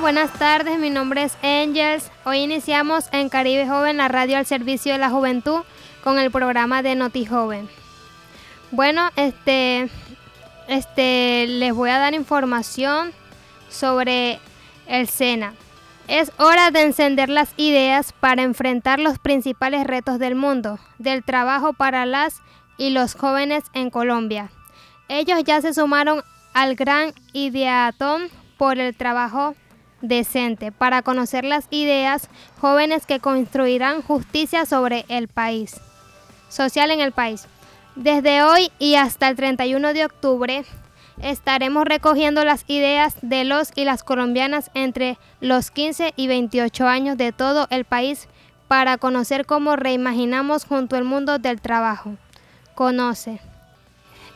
Buenas tardes. Mi nombre es Angels. Hoy iniciamos en Caribe Joven, la radio al servicio de la juventud, con el programa de Noti Joven. Bueno, este, este, les voy a dar información sobre el SENA. Es hora de encender las ideas para enfrentar los principales retos del mundo, del trabajo para las y los jóvenes en Colombia. Ellos ya se sumaron al gran ideatón por el trabajo decente, para conocer las ideas jóvenes que construirán justicia sobre el país, social en el país. Desde hoy y hasta el 31 de octubre estaremos recogiendo las ideas de los y las colombianas entre los 15 y 28 años de todo el país para conocer cómo reimaginamos junto al mundo del trabajo. Conoce.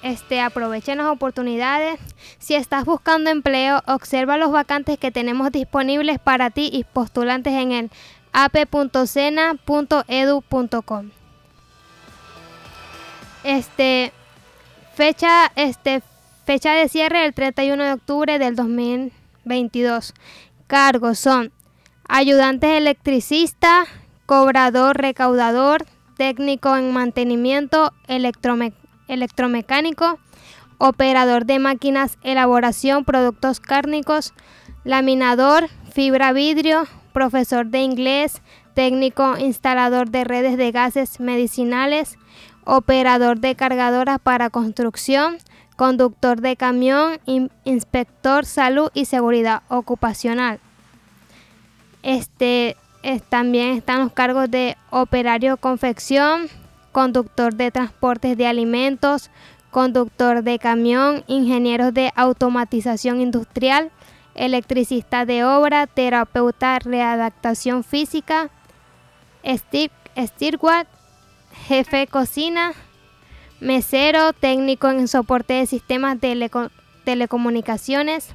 Este, aprovechen las oportunidades. Si estás buscando empleo, observa los vacantes que tenemos disponibles para ti y postulantes en el ap.cena.edu.com. Este, fecha, este, fecha de cierre el 31 de octubre del 2022. Cargos son ayudante electricista, cobrador recaudador, técnico en mantenimiento electromecánico electromecánico, operador de máquinas, elaboración, productos cárnicos, laminador, fibra vidrio, profesor de inglés, técnico instalador de redes de gases medicinales, operador de cargadoras para construcción, conductor de camión, inspector salud y seguridad ocupacional. Este, también están los cargos de operario confección, conductor de transportes de alimentos, conductor de camión, ingenieros de automatización industrial, electricista de obra, terapeuta readaptación física, steward, jefe de cocina, mesero, técnico en soporte de sistemas de telecomunicaciones,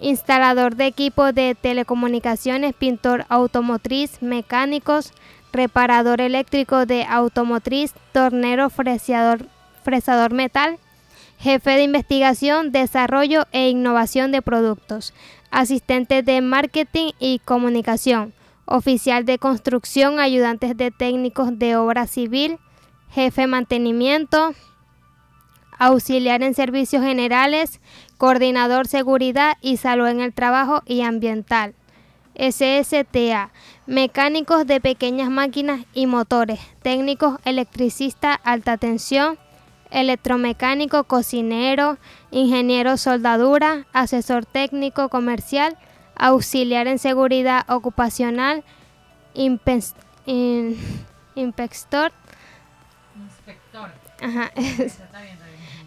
instalador de equipos de telecomunicaciones, pintor automotriz, mecánicos, reparador eléctrico de automotriz, tornero fresador, fresador metal, jefe de investigación, desarrollo e innovación de productos, asistente de marketing y comunicación, oficial de construcción, ayudantes de técnicos de obra civil, jefe de mantenimiento, auxiliar en servicios generales, coordinador seguridad y salud en el trabajo y ambiental. SSTA, mecánicos de pequeñas máquinas y motores, técnicos electricista alta tensión, electromecánico, cocinero, ingeniero soldadura, asesor técnico comercial, auxiliar en seguridad ocupacional, inspector. Inspector. Ajá.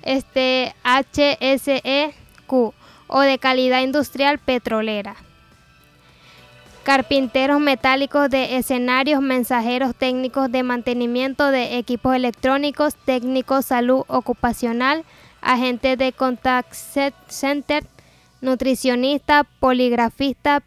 Este HSEQ o de calidad industrial petrolera carpinteros metálicos de escenarios, mensajeros técnicos de mantenimiento de equipos electrónicos, técnicos salud ocupacional, agentes de contact center, nutricionista, poligrafista,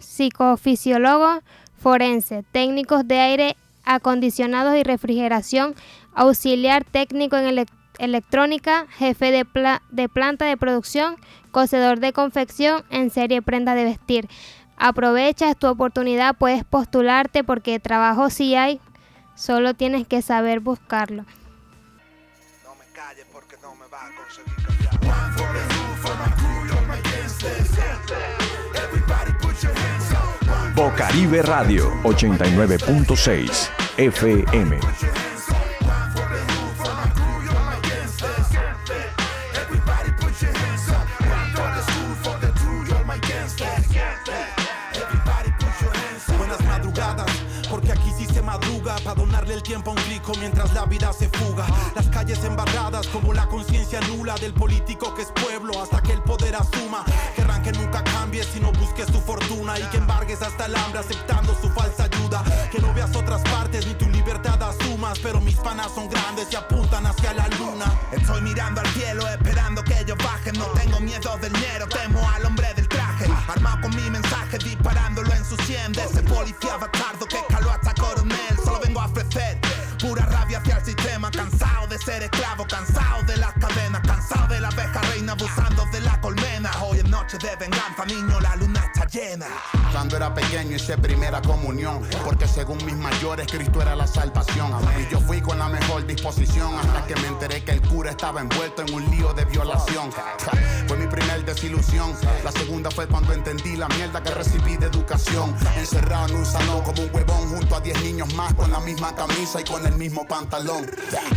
psicofisiólogo, forense, técnicos de aire acondicionados y refrigeración, auxiliar técnico en electrónica, jefe de, de planta de producción, Cocedor de confección en serie prenda de vestir. Aprovecha tu oportunidad, puedes postularte porque trabajo sí hay, solo tienes que saber buscarlo. No me calles porque no me va a conseguir Bocaribe Radio 89.6 FM. El tiempo a un clico mientras la vida se fuga. Las calles embarradas como la conciencia nula del político que es pueblo hasta que el poder asuma. Querrán que nunca cambie si no busques tu fortuna y que embargues hasta el hambre aceptando su falsa ayuda. Que no veas otras partes ni tu libertad asumas, pero mis panas son grandes y apuntan hacia la luna. Estoy mirando al cielo esperando que ellos bajen. No tengo miedo del dinero, temo al hombre del traje. Armado con mi mensaje disparándolo en su sien de ese policía niño, la luna Cuando era pequeño hice primera comunión, porque según mis mayores Cristo era la salvación. Y yo fui con la mejor disposición hasta que me enteré que el cura estaba envuelto en un lío de violación. Fue mi primer desilusión. La segunda fue cuando entendí la mierda que recibí de educación. Encerrado en un salón como un huevón junto a 10 niños más con la misma camisa y con el mismo pantalón.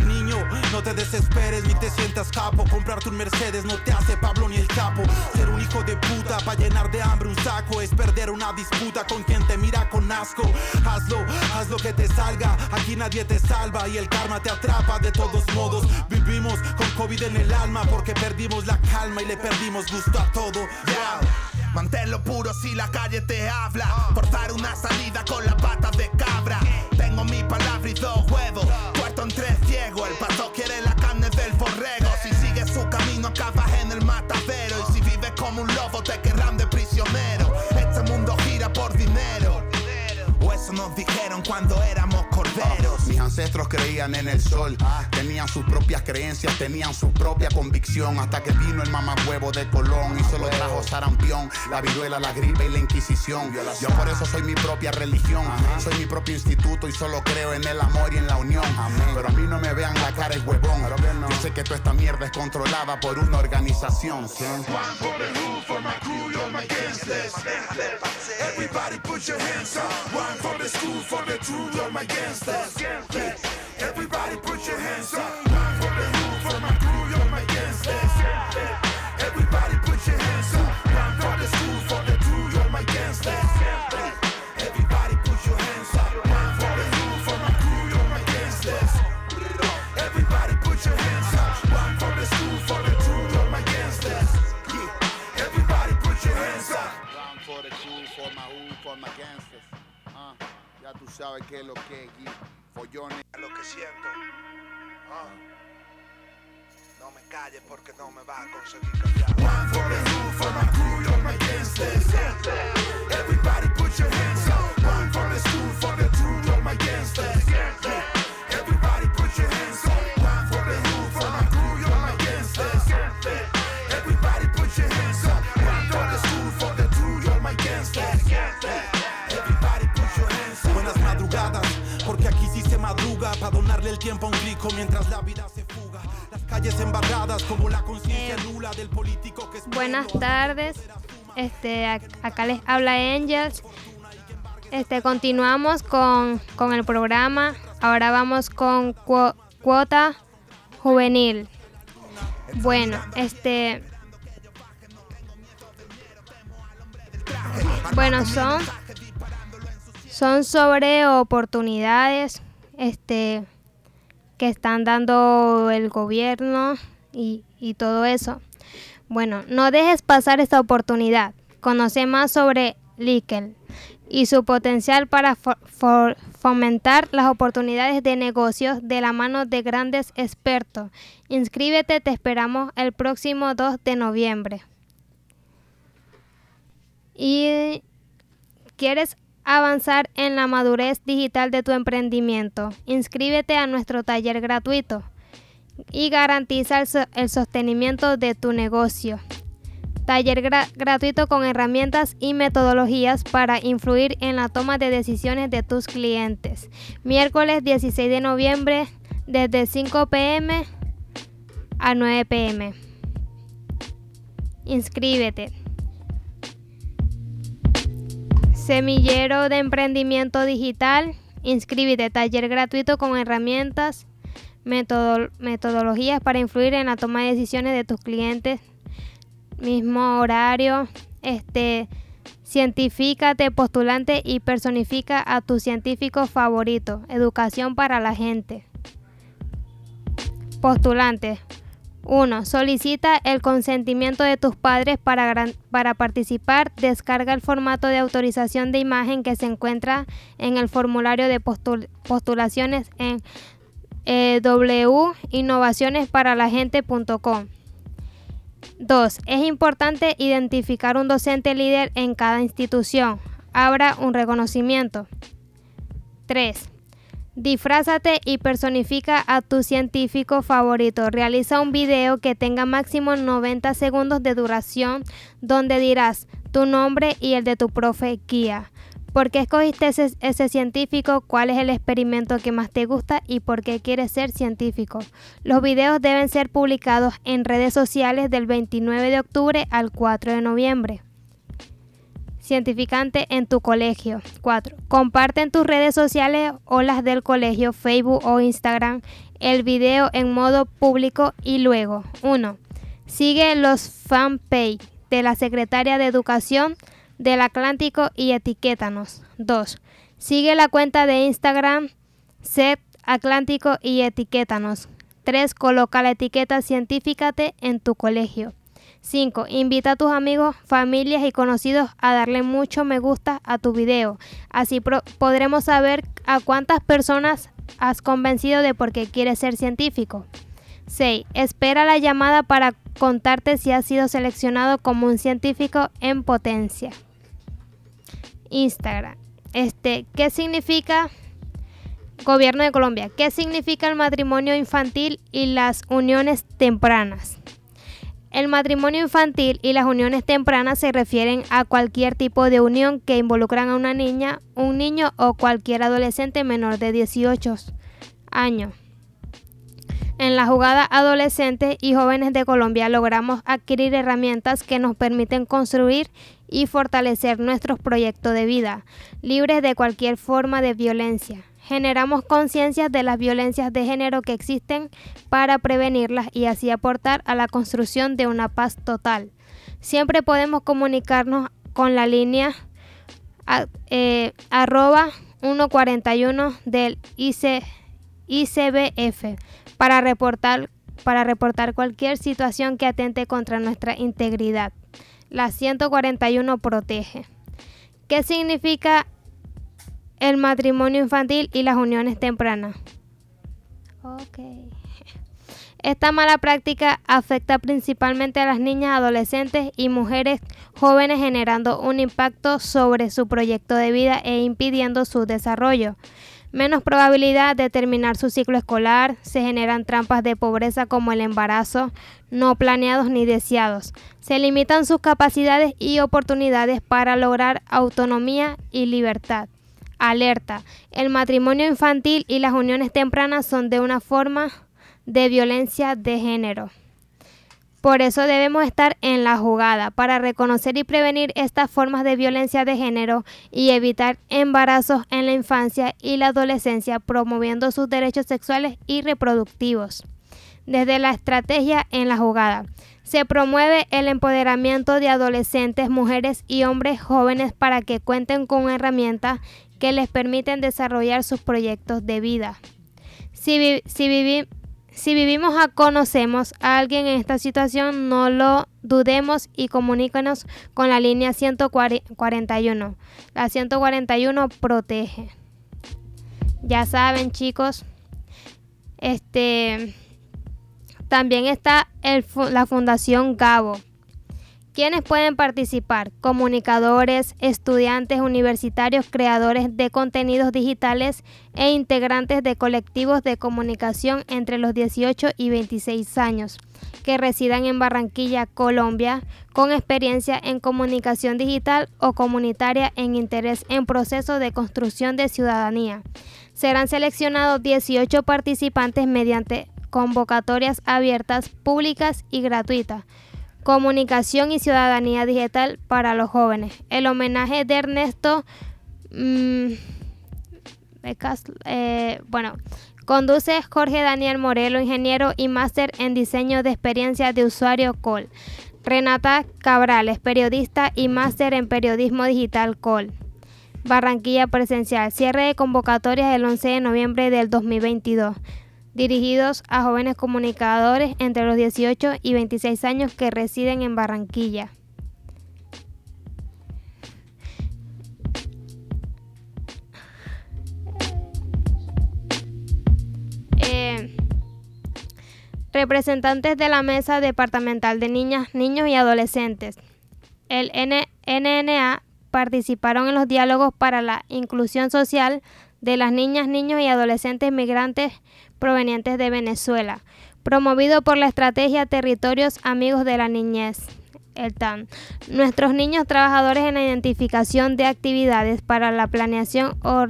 Niño, no te desesperes ni te sientas capo. Comprarte un Mercedes no te hace Pablo ni el capo. Ser un hijo de puta para llenar de hambre un saco es perder una disputa con quien te mira con asco. Hazlo, haz lo que te salga. Aquí nadie te salva y el karma te atrapa de todos modos. Vivimos con COVID en el alma porque perdimos la calma y le perdimos gusto a todo. Manténlo puro si la calle te habla. Portar una salida con la pata de cabra. Tengo mi palabra y dos huevos. Puerto en tres ciego. El pato quiere la carne del borrego. Si sigues su camino, acabas en el matadero. Como un lobo, te querrán de prisionero. Este mundo gira por dinero. O eso nos dijeron cuando éramos Mis ancestros creían en el sol, tenían sus propias creencias, tenían su propia convicción. Hasta que vino el mamahuevo de Colón y solo trajo sarampión, la viruela, la gripe y la inquisición. Yo por eso soy mi propia religión, soy mi propio instituto y solo creo en el amor y en la unión. Pero a mí no me vean la cara el huevón. Yo sé que toda esta mierda es controlada por una organización. Everybody put your hands up. One for the school, for the truth, all my gangsters. Everybody put your hands up. Sabes qué es lo que es, Gui. Follones. lo que siento. Ah. No me calles porque no me va a conseguir callar. One for the hood, for my crew, all my gangsters. Everybody put your hands up. One for the school, for the truth, all my gangsters. Madruga para donarle el tiempo a un rico mientras la vida se fuga. Las calles embarradas como la conciencia nula del político que es Buenas tardes. Este, ac- acá les habla Angels. Este, continuamos con, con el programa. Ahora vamos con cuo- cuota juvenil. Bueno, este. Bueno, son. Son sobre oportunidades. Este. Que están dando el gobierno y, y todo eso. Bueno, no dejes pasar esta oportunidad. Conoce más sobre Likel y su potencial para fo- fo- fomentar las oportunidades de negocios de la mano de grandes expertos. Inscríbete, te esperamos el próximo 2 de noviembre. Y quieres avanzar en la madurez digital de tu emprendimiento. Inscríbete a nuestro taller gratuito y garantiza el, so- el sostenimiento de tu negocio. Taller gra- gratuito con herramientas y metodologías para influir en la toma de decisiones de tus clientes. Miércoles 16 de noviembre desde 5 pm a 9 pm. Inscríbete. Semillero de emprendimiento digital. Inscríbete. Taller gratuito con herramientas metodo- metodologías para influir en la toma de decisiones de tus clientes, mismo horario, este, cientifícate, postulante y personifica a tu científico favorito, educación para la gente. Postulante 1. Solicita el consentimiento de tus padres para, participar. Descarga el formato de autorización de imagen que se encuentra en el formulario de postul- postulaciones en eh, www.innovacionesparalagente.com. 2. Es importante identificar un docente líder en cada institución. Abra un reconocimiento. 3. Disfrázate y personifica a tu científico favorito. Realiza un video que tenga máximo 90 segundos de duración donde dirás tu nombre y el de tu profe guía. ¿Por qué escogiste ese, científico? ¿Cuál es el experimento que más te gusta? ¿Y por qué quieres ser científico? Los videos deben ser publicados en redes sociales del 29 de octubre al 4 de noviembre en tu colegio. 4. Comparte en tus redes sociales o las del colegio, Facebook o Instagram, el video en modo público y luego 1. Sigue los fanpage de la Secretaria de Educación del Atlántico y etiquétanos. 2. Sigue la cuenta de Instagram Set Atlántico y etiquétanos. 3. Coloca la etiqueta Científicate en tu colegio. 5. Invita a tus amigos, familias y conocidos a darle mucho me gusta a tu video. Así podremos saber a cuántas personas has convencido de por qué quieres ser científico. 6. Espera la llamada para contarte si has sido seleccionado como un científico en potencia. Instagram. Este, ¿qué significa Gobierno de Colombia? ¿Qué significa el matrimonio infantil y las uniones tempranas? El matrimonio infantil y las uniones tempranas se refieren a cualquier tipo de unión que involucran a una niña, un niño o cualquier adolescente menor de 18 años. En la jugada Adolescentes y Jóvenes de Colombia logramos adquirir herramientas que nos permiten construir y fortalecer nuestros proyectos de vida, libres de cualquier forma de violencia generamos conciencia de las violencias de género que existen para prevenirlas y así aportar a la construcción de una paz total. Siempre podemos comunicarnos con la línea eh, arroba 141 del ICBF para reportar, para reportar cualquier situación que atente contra nuestra integridad. La 141 protege. ¿Qué significa el matrimonio infantil y las uniones tempranas. Esta mala práctica afecta principalmente a las niñas, adolescentes y mujeres jóvenes generando un impacto sobre su proyecto de vida e impidiendo su desarrollo. Menos probabilidad de terminar su ciclo escolar, se generan trampas de pobreza como el embarazo, no planeados ni deseados. Se limitan sus capacidades y oportunidades para lograr autonomía y libertad. Alerta. El matrimonio infantil y las uniones tempranas son de una forma de violencia de género. Por eso debemos estar en la jugada para reconocer y prevenir estas formas de violencia de género y evitar embarazos en la infancia y la adolescencia, promoviendo sus derechos sexuales y reproductivos. Desde la estrategia en la jugada. Se promueve el empoderamiento de adolescentes, mujeres y hombres jóvenes para que cuenten con herramientas que les permiten desarrollar sus proyectos de vida. Si, si vivimos o conocemos a alguien en esta situación, no lo dudemos y comunícanos con la línea 141. La 141 protege. Ya saben, chicos, este también está la Fundación Gabo ¿Quiénes pueden participar? Comunicadores, estudiantes universitarios, creadores de contenidos digitales e integrantes de colectivos de comunicación entre los 18 y 26 años que residan en Barranquilla, Colombia, con experiencia en comunicación digital o comunitaria en interés en proceso de construcción de ciudadanía. Serán seleccionados 18 participantes mediante convocatorias abiertas, públicas y gratuitas Comunicación y Ciudadanía Digital para los jóvenes. El homenaje de Ernesto... Mm, eh, bueno, conduce Jorge Daniel Morelo, ingeniero y máster en diseño de experiencia de usuario COL. Renata Cabrales, periodista y máster en periodismo digital COL. Barranquilla presencial. Cierre de convocatorias el 11 de noviembre del 2022 dirigidos a jóvenes comunicadores entre los 18 y 26 años que residen en Barranquilla. Eh, representantes de la Mesa Departamental de Niñas, Niños y Adolescentes. El NNA participaron en los diálogos para la inclusión social de las niñas, niños y adolescentes migrantes provenientes de Venezuela, promovido por la estrategia Territorios Amigos de la Niñez. El TAN. Nuestros niños trabajadores en la identificación de actividades para la planeación o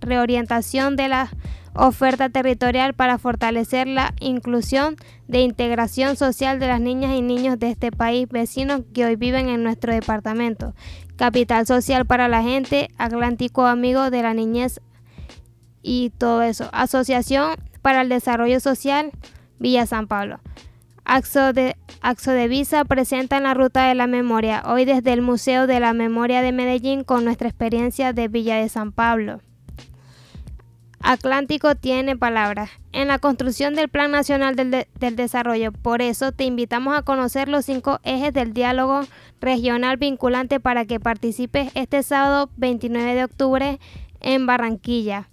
reorientación de la oferta territorial para fortalecer la inclusión de integración social de las niñas y niños de este país vecino que hoy viven en nuestro departamento. Capital social para la gente, Atlántico Amigo de la Niñez y todo eso. Asociación para el Desarrollo Social, Villa San Pablo. Axo de, Axo de Visa presenta en la Ruta de la Memoria, hoy desde el Museo de la Memoria de Medellín con nuestra experiencia de Villa de San Pablo. Atlántico tiene palabras en la construcción del Plan Nacional del, Desarrollo. Por eso te invitamos a conocer los cinco ejes del diálogo regional vinculante para que participes este sábado 29 de octubre en Barranquilla.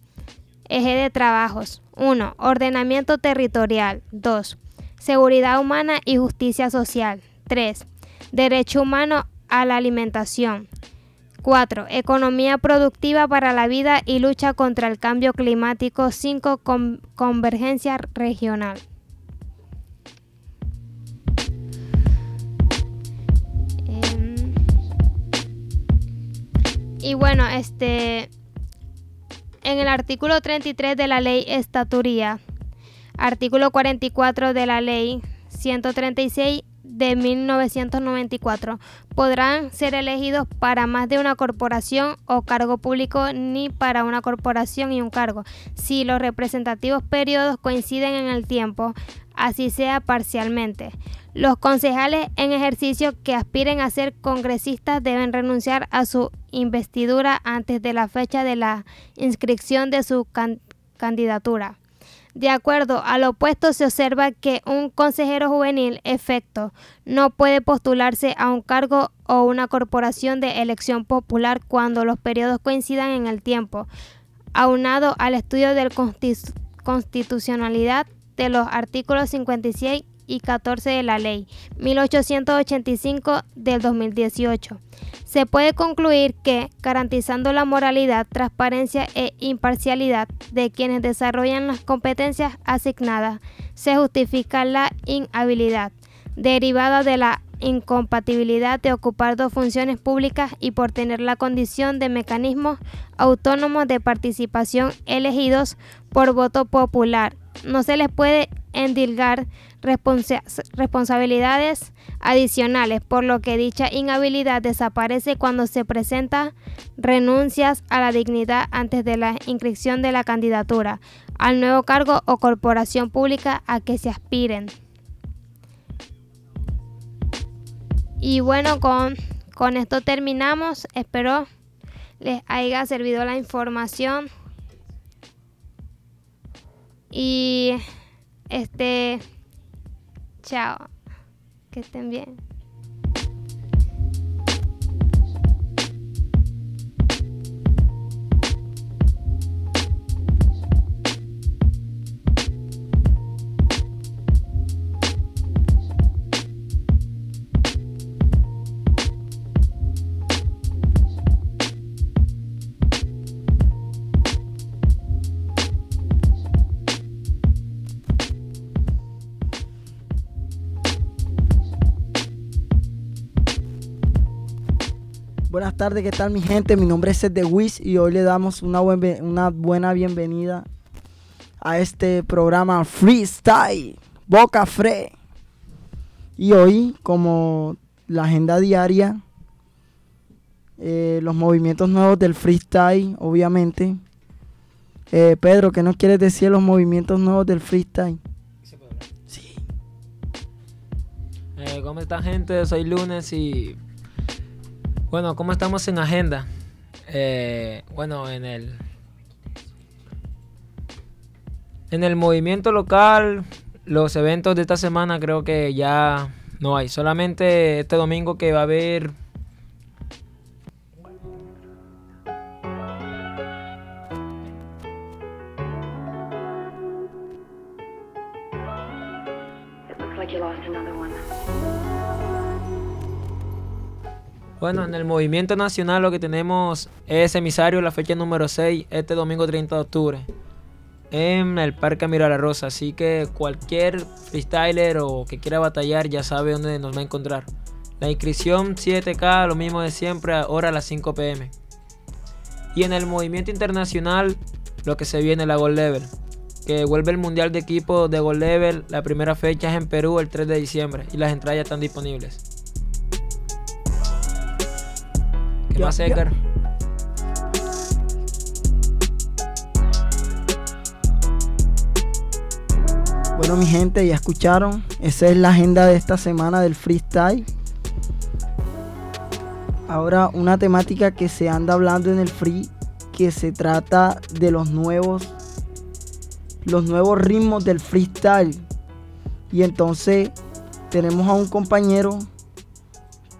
Eje de trabajos. 1. Ordenamiento territorial. 2. Seguridad humana y justicia social. 3. Derecho humano a la alimentación. 4. Economía productiva para la vida y lucha contra el cambio climático. 5. convergencia regional. Em, y bueno, este en el artículo 33 de la ley estaturía, artículo 44 de la ley 136 de 1994 podrán ser elegidos para más de una corporación o cargo público ni para una corporación y un cargo, si los representativos periodos coinciden en el tiempo, así sea parcialmente. Los concejales en ejercicio que aspiren a ser congresistas deben renunciar a su investidura antes de la fecha de la inscripción de su candidatura. De acuerdo al opuesto, se observa que un consejero juvenil, efecto, no puede postularse a un cargo o una corporación de elección popular cuando los periodos coincidan en el tiempo, aunado al estudio de constitucionalidad de los artículos 56 y 14 de la Ley 1885 del 2018. Se puede concluir que, garantizando la moralidad, transparencia e imparcialidad de quienes desarrollan las competencias asignadas, se justifica la inhabilidad derivada de la incompatibilidad de ocupar dos funciones públicas y por tener la condición de mecanismos autónomos de participación elegidos por voto popular. No se les puede endilgar responsabilidades adicionales, por lo que dicha inhabilidad desaparece cuando se presenta renuncias a la dignidad antes de la inscripción de la candidatura al nuevo cargo o corporación pública a que se aspiren. Y bueno, con, con esto terminamos. Espero les haya servido la información. Y este, chao, que estén bien. Tardes, ¿qué tal mi gente? Mi nombre es Seth de Wiz y hoy le damos una, una buena bienvenida a este programa Freestyle, Boca Fre. Y hoy, como la agenda diaria, eh, los movimientos nuevos del freestyle, obviamente. Eh, Pedro, ¿qué nos quieres decir de los movimientos nuevos del freestyle? Sí. Eh, ¿Cómo está gente? Soy Lunes y bueno, ¿cómo estamos en agenda? Eh, bueno, en el en el movimiento local, los eventos de esta semana creo que ya no hay. Solamente este domingo que va a haber Bueno, en el movimiento nacional lo que tenemos es emisario, la fecha número 6, este domingo 30 de octubre, en el Parque Mira la Rosa. Así que cualquier freestyler o que quiera batallar ya sabe dónde nos va a encontrar. La inscripción 7K, lo mismo de siempre, ahora a las 5 pm. Y en el movimiento internacional, lo que se viene, la Gold Level, que vuelve el Mundial de Equipo de Gold Level. La primera fecha es en Perú el 3 de diciembre y las entradas están disponibles. ¿Qué Ya, más. Edgar? Bueno, mi gente, ya escucharon. Esa es la agenda de esta semana del freestyle. Ahora, una temática que se anda hablando en el free, que se trata de los nuevos, los nuevos ritmos del freestyle. Y entonces tenemos a un compañero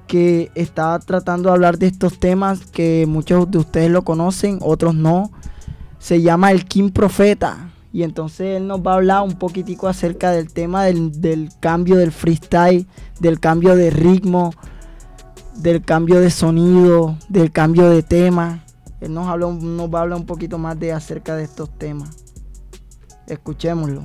que está tratando de hablar de estos temas que muchos de ustedes lo conocen, otros no. Se llama el King Profeta. Y entonces él nos va a hablar un poquitico acerca del tema del, del cambio del freestyle, del cambio de ritmo, del cambio de sonido, del cambio de tema. Él nos, habla, nos va a hablar un poquito más de acerca de estos temas. Escuchémoslo.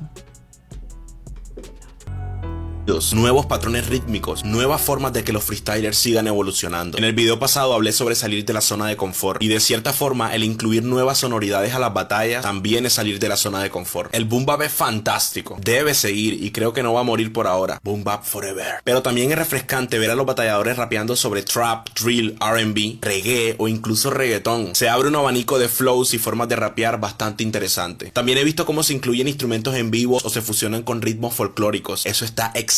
Nuevos patrones rítmicos, nuevas formas de que los freestylers sigan evolucionando. En el video pasado hablé sobre salir de la zona de confort y de cierta forma el incluir nuevas sonoridades a las batallas también es salir de la zona de confort. El boom bap es fantástico, debe seguir y creo que no va a morir por ahora. Boom bap forever. Pero también es refrescante ver a los batalladores rapeando sobre trap, drill, R&B, reggae o incluso reggaetón. Se abre un abanico de flows y formas de rapear bastante interesante. También he visto cómo se incluyen instrumentos en vivo o se fusionan con ritmos folclóricos. Eso está excelente.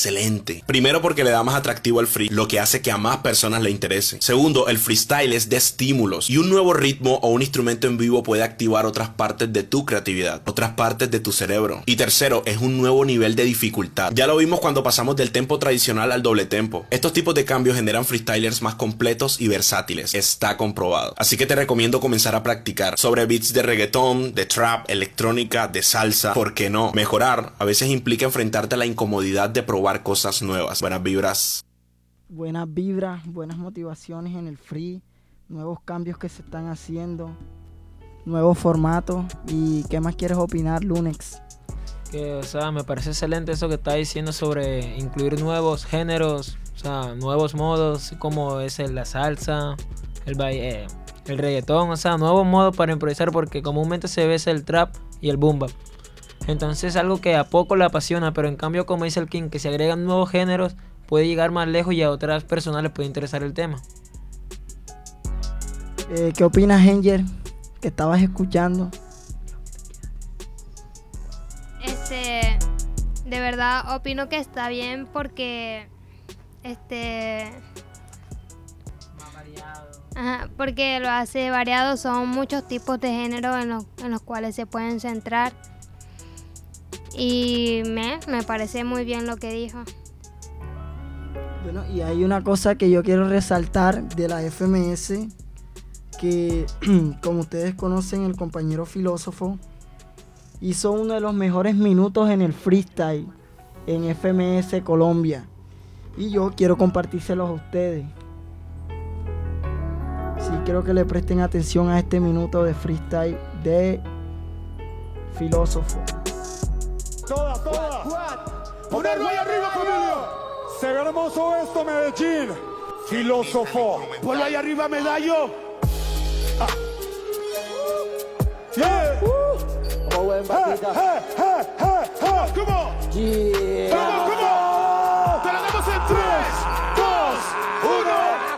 Primero porque le da más atractivo al free, lo que hace que a más personas le interese. Segundo, el freestyle es de estímulos y un nuevo ritmo o un instrumento en vivo puede activar otras partes de tu creatividad, otras partes de tu cerebro. Y tercero, es un nuevo nivel de dificultad. Ya lo vimos cuando pasamos del tempo tradicional al doble tempo. Estos tipos de cambios generan freestylers más completos y versátiles. Está comprobado. Así que te recomiendo comenzar a practicar sobre beats de reggaetón, de trap, electrónica, de salsa. ¿Por qué no? Mejorar a veces implica enfrentarte a la incomodidad de probar cosas nuevas. Buenas vibras. buenas vibras, buenas motivaciones en el free, nuevos cambios que se están haciendo, nuevos formatos. ¿Y qué más quieres opinar, Lunex? Que, o sea, me parece excelente eso que está diciendo sobre incluir nuevos géneros, o sea, nuevos modos, como es el- la salsa, el, eh, el reggaetón, o sea, nuevos modos para improvisar, porque comúnmente se ve es el trap y el boom bap. Entonces es algo que a poco le apasiona, pero en cambio, como dice el King, que se agregan nuevos géneros, puede llegar más lejos y a otras personas les puede interesar el tema. Eh, ¿Qué opinas, Angel? Que estabas escuchando. Este, de verdad opino que está bien porque, este, Ajá, porque lo hace variado, son muchos tipos de género en los, en los cuales se pueden centrar. Y me, me parece muy bien lo que dijo. Bueno, y hay una cosa que yo quiero resaltar de la FMS, que como ustedes conocen, el compañero filósofo hizo uno de los mejores minutos en el freestyle en FMS Colombia. Y yo quiero compartírselos a ustedes. Sí, quiero que le presten atención a este minuto de freestyle de filósofo. Toda, toda. Poner muy arriba, familia. Se ve hermoso esto, Medellín. Filósofo. Ponlo ahí arriba, medallo. Ah. Yeah. Hey, hey, hey, hey, hey. Come on. Come on, come on. Te lo damos en 3, 2, 1.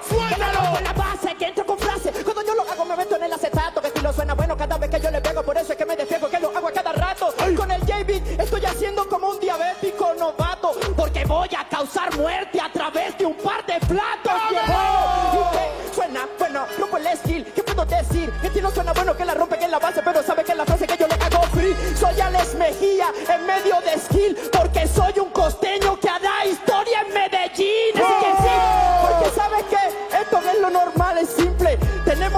¡Suéltalo! con la base que entro con frase Cuando yo lo hago me meto en el acetato Que estilo suena bueno cada vez que yo le pego Por eso es que me defiendo que lo hago a cada Con el JB estoy haciendo como un diabético novato Porque voy a causar muerte a través de un par de platos. ¿Y? Suena bueno, rompo el skill ¿Qué puedo decir? Que estilo suena bueno que la rompe que la base Pero sabe que la frase que yo le hago free Soy Alex Mejía en medio de skill Porque soy un costeño que hará historia en Medellín Así que sí, porque sabes que esto no es lo normal, es.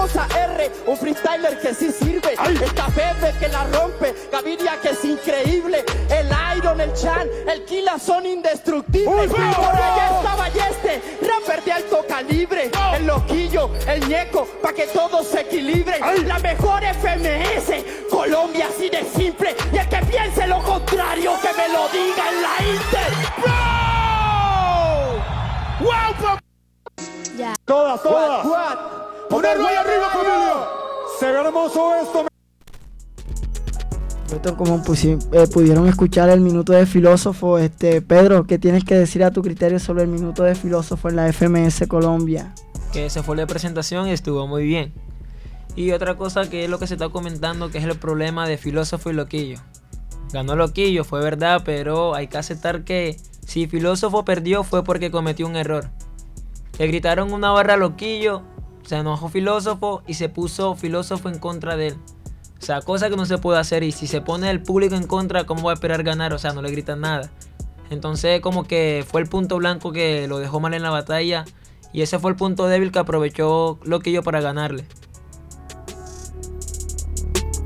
Tenemos R, un freestyler que sí sirve. Esta bebé que la rompe, Gaviria que es increíble. El Iron, el Chan, el Kila son indestructibles. Por allá estaba este, rapper de alto calibre. El loquillo, el ñeco, pa' que todo se equilibre. La mejor FMS, Colombia así de simple. Y el que piense lo contrario, que me lo diga en la Inter. ¡Wow, Ya. Toda, What, toda. what? Poner güey arriba, familia. Se ve hermoso esto. Esto como pusi- eh, pudieron escuchar el minuto de filósofo, este Pedro, ¿qué tienes que decir a tu criterio sobre el minuto de filósofo en la FMS Colombia? que se fue la presentación y estuvo muy bien. Y otra cosa que es lo que se está comentando, que es el problema de Filósofo y Loquillo. Ganó Loquillo, fue verdad, pero hay que aceptar que si Filósofo perdió fue porque cometió un error. Le gritaron una barra a Loquillo, se enojó Filósofo y se puso Filósofo en contra de él. O sea, cosa que no se puede hacer y si se pone el público en contra, ¿cómo va a esperar ganar? O sea, no le gritan nada. Entonces como que fue el punto blanco que lo dejó mal en la batalla y ese fue el punto débil que aprovechó Loquillo para ganarle.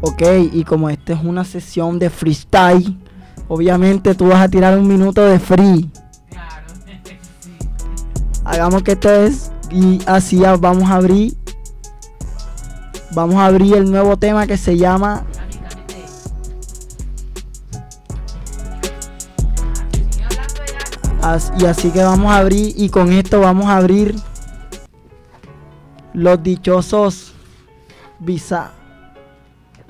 Ok, y como esta es una sesión de freestyle, obviamente tú vas a tirar un minuto de free. Hagamos que esto es y así ya vamos a abrir. Vamos a abrir el nuevo tema que se llama As- y así que vamos a abrir y con esto vamos a abrir los dichosos visa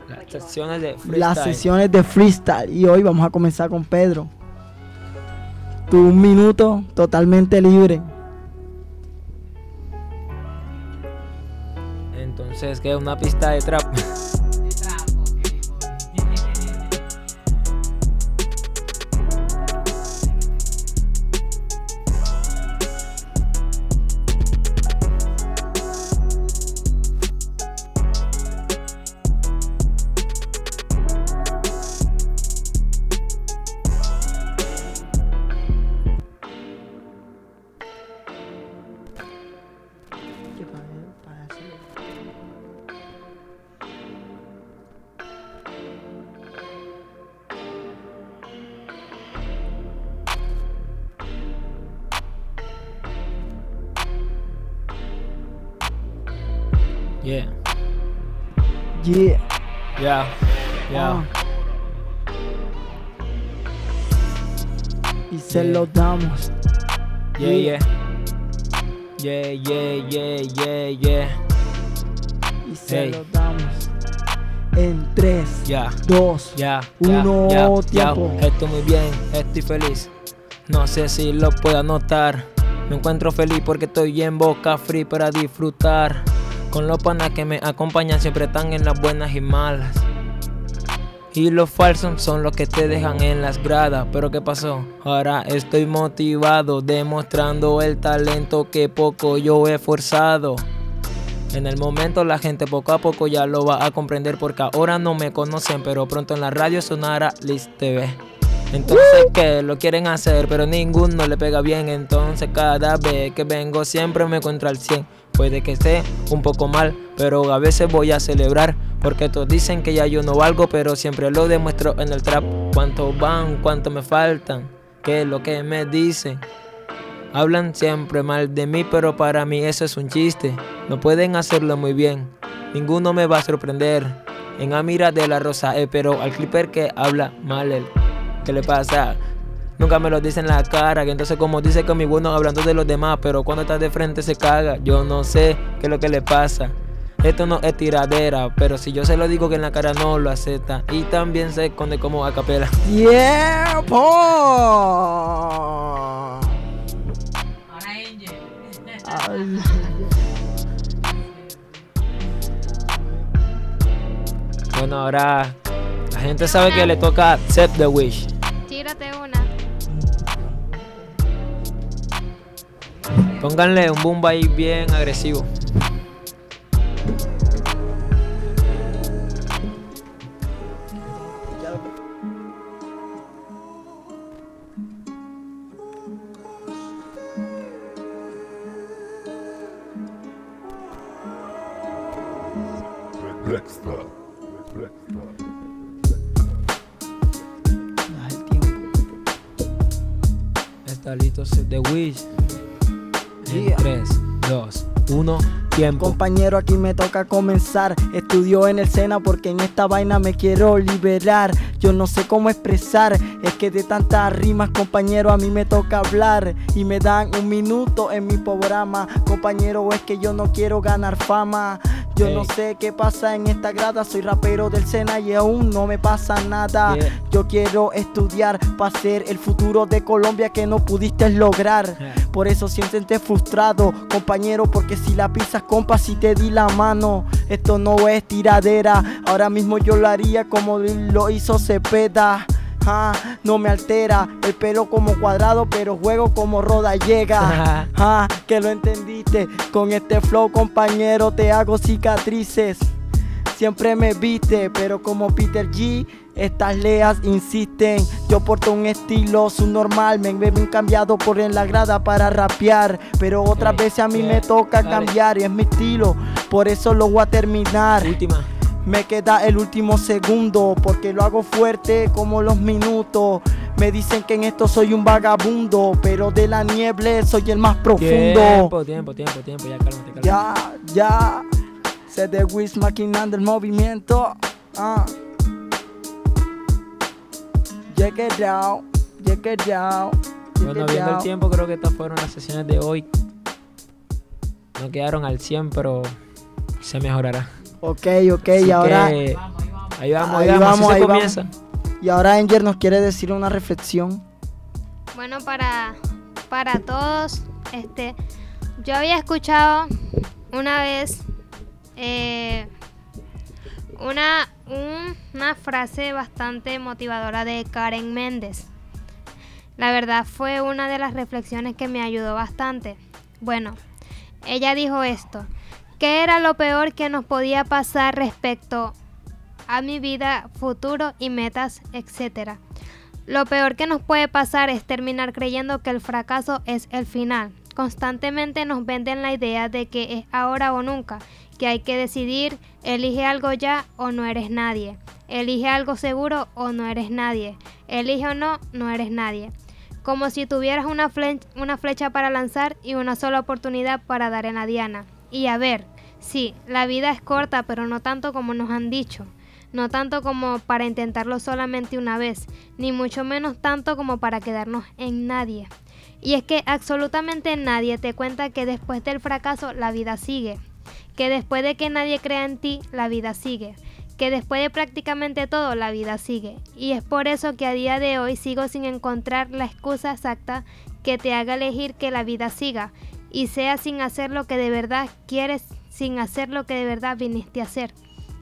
Las sesiones de freestyle. las sesiones de freestyle y hoy vamos a comenzar con Pedro. Tu un minuto totalmente libre. Entonces, que una pista de trap. Yeah, Yeah. yeah, yeah. Ah. Y se Yeah. lo damos. Yeah, yeah. Yeah, yeah, yeah, yeah, yeah. Y se Ey. lo damos. En 3, Ya. 2, Ya, Uno, ya, ya, tiempo. ya. Estoy muy bien, estoy feliz. No sé si lo puedo notar. Me encuentro feliz porque estoy en boca free para disfrutar. Con los panas que me acompañan siempre están en las buenas y malas. Y los falsos son los que te dejan en las gradas. Pero ¿qué pasó? Ahora estoy motivado, demostrando el talento que poco yo he forzado. En el momento la gente poco a poco ya lo va a comprender porque ahora no me conocen, pero pronto en la radio sonará Liz TV. Entonces que lo quieren hacer, pero ninguno le pega bien. Entonces cada vez que vengo siempre me encuentro al 100. Puede que esté un poco mal, pero a veces voy a celebrar. Porque todos dicen que ya yo no valgo, pero siempre lo demuestro en el trap. ¿Cuánto van? ¿Cuánto me faltan? ¿Qué es lo que me dicen? Hablan siempre mal de mí, pero para mí eso es un chiste. No pueden hacerlo muy bien. Ninguno me va a sorprender. En Amira de la Rosa, eh, pero al clipper que habla mal él. ¿Qué le pasa? Nunca me lo dice en la cara, que entonces como dice que mi bueno hablando de los demás, pero cuando está de frente se caga. Yo no sé qué es lo que le pasa. Esto no es tiradera, pero si yo se lo digo que en la cara no lo acepta. Y también se esconde como a capela. ¡Tiempo! Ay. Bueno, ahora la gente sabe que le toca Set the Wish. Tírate una. Pónganle un boom ahí bien agresivo. Listo de Wish. Yeah. 3, 2, 1, tiempo. Compañero, aquí me toca comenzar. Estudio en el Sena porque en esta vaina me quiero liberar. Yo no sé cómo expresar, es que de tantas rimas, compañero, a mí me toca hablar. Y me dan un minuto en mi programa. Compañero, es que yo no quiero ganar fama. Yo no sé qué pasa en esta grada. Soy rapero del Sena y aún no me pasa nada. Yeah. Yo quiero estudiar para ser el futuro de Colombia que no pudiste lograr. Yeah. Por eso siéntete frustrado, compañero, porque si la pisas, compa, si te di la mano, esto no es tiradera. Ahora mismo yo lo haría como lo hizo Cepeda. Ah, no me altera, el pelo como cuadrado, pero juego como roda llega. Ah, que lo entendiste. Con este flow, compañero, te hago cicatrices. Siempre me viste, pero como Peter G, estas leas insisten. Yo porto un estilo subnormal, me ven cambiado por en la grada para rapear. Pero otras veces a mí me toca cambiar y es mi estilo, por eso lo voy a terminar. Última. Me queda el último segundo porque lo hago fuerte como los minutos. Me dicen que en esto soy un vagabundo, pero de la niebla soy el más profundo. Tiempo, tiempo, tiempo, tiempo. Ya cálmate, cálmate. Ya, ya. Se de Wiz maquinando el movimiento. Ah. Check it out. Check it out. check Bueno, it viendo el tiempo, creo que estas fueron las sesiones de hoy. No quedaron al 100, pero se mejorará. Ok, ok. Así y ahora, que ahí vamos, ahí ahí vamos, así ahí se vamos. comienza. y ahora Anger nos quiere decir una reflexión. Bueno, para, para todos, este, yo había escuchado una vez eh, una, un- una frase bastante motivadora de Karen Méndez. La verdad fue una de las reflexiones que me ayudó bastante. Bueno, ella dijo esto, ¿qué era lo peor que nos podía pasar respecto a mi vida, futuro y metas, etcétera? Lo peor que nos puede pasar es terminar creyendo que el fracaso es el final. Constantemente nos venden la idea de que es ahora o nunca, que hay que decidir, elige algo ya o no eres nadie. Elige algo seguro o no eres nadie. Elige o no, no eres nadie. Como si tuvieras una, fle- una flecha para lanzar y una sola oportunidad para dar en la diana. Y a ver, sí, la vida es corta, pero no tanto como nos han dicho. No tanto como para intentarlo solamente una vez, ni mucho menos tanto como para quedarnos en nadie. Y es que absolutamente nadie te cuenta que después del fracaso la vida sigue, que después de que nadie crea en ti, la vida sigue, que después de prácticamente todo la vida sigue. Y es por eso que a día de hoy sigo sin encontrar la excusa exacta que te haga elegir que la vida siga y sea sin hacer lo que de verdad quieres, sin hacer lo que de verdad viniste a hacer.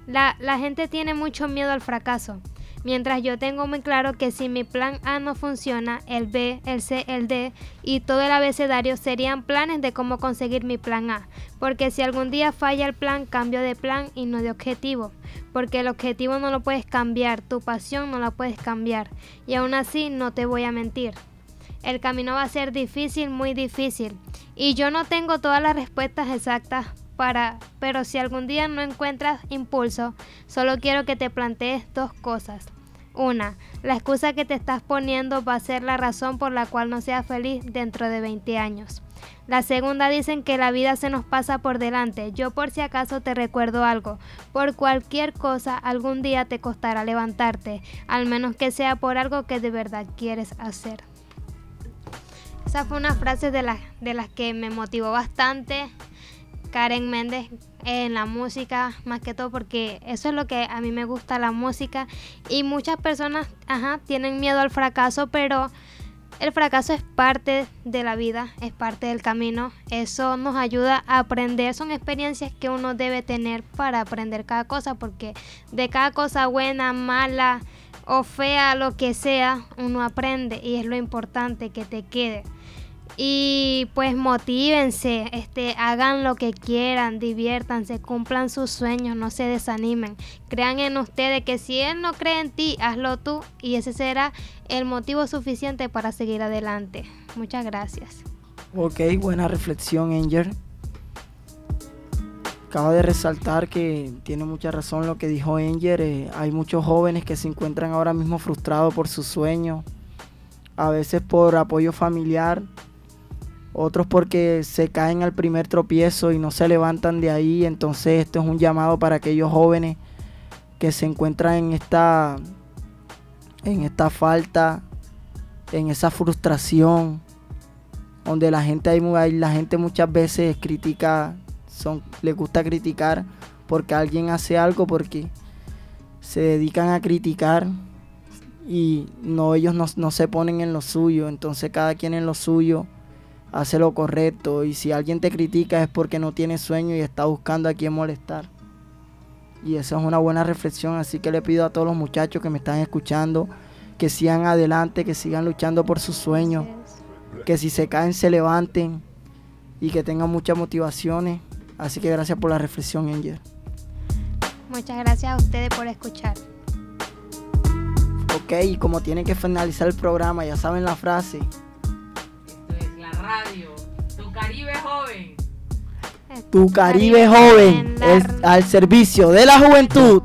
La, gente tiene mucho miedo al fracaso, mientras yo tengo muy claro que si mi plan A no funciona, el B, el C, el D y todo el abecedario serían planes de cómo conseguir mi plan A, porque si algún día falla el plan, cambio de plan y no de objetivo, porque el objetivo no lo puedes cambiar, tu pasión no la puedes cambiar, y aún así no te voy a mentir. El camino va a ser difícil, muy difícil. Y yo no tengo todas las respuestas exactas para, pero si algún día no encuentras impulso, solo quiero que te plantees dos cosas. Una, la excusa que te estás poniendo va a ser la razón por la cual no seas feliz dentro de 20 años. La segunda dicen que la vida se nos pasa por delante. Yo por si acaso te recuerdo algo. Por cualquier cosa algún día te costará levantarte, al menos que sea por algo que de verdad quieres hacer. Esa fue una frase de, las de las que me motivó bastante Karen Méndez en la música, más que todo porque eso es lo que a mí me gusta la música y muchas personas, ajá, tienen miedo al fracaso, pero el fracaso es parte de la vida, es parte del camino. Eso nos ayuda a aprender, son experiencias que uno debe tener para aprender cada cosa, porque de cada cosa buena, mala o fea, lo que sea, uno aprende y es lo importante que te quede. Y pues motívense, este, hagan lo que quieran, diviértanse, cumplan sus sueños, no se desanimen. Crean en ustedes que si él no cree en ti, hazlo tú y ese será el motivo suficiente para seguir adelante. Muchas gracias. Ok, buena reflexión, Anger. Acaba de resaltar que tiene mucha razón lo que dijo Enger. eh, hay muchos jóvenes que se encuentran ahora mismo frustrados por sus sueños, a veces por apoyo familiar, otros porque se caen al primer tropiezo y no se levantan de ahí. Entonces esto es un llamado para aquellos jóvenes que se encuentran en esta, en esta falta, en esa frustración, donde la gente, hay, la gente muchas veces critica, son, les gusta criticar porque alguien hace algo, porque se dedican a criticar y no ellos no, no se ponen en lo suyo, entonces cada quien en lo suyo hace lo correcto y si alguien te critica es porque no tiene sueño y está buscando a quien molestar. Y esa es una buena reflexión, así que le pido a todos los muchachos que me están escuchando que sigan adelante, que sigan luchando por sus sueños, que si se caen se levanten y que tengan muchas motivaciones. Así que gracias por la reflexión, Angel. Muchas gracias a ustedes por escuchar. Ok, y como tienen que finalizar el programa, ya saben la frase. Esto es la radio. Tu Caribe joven. Tu Caribe joven es al servicio de la juventud.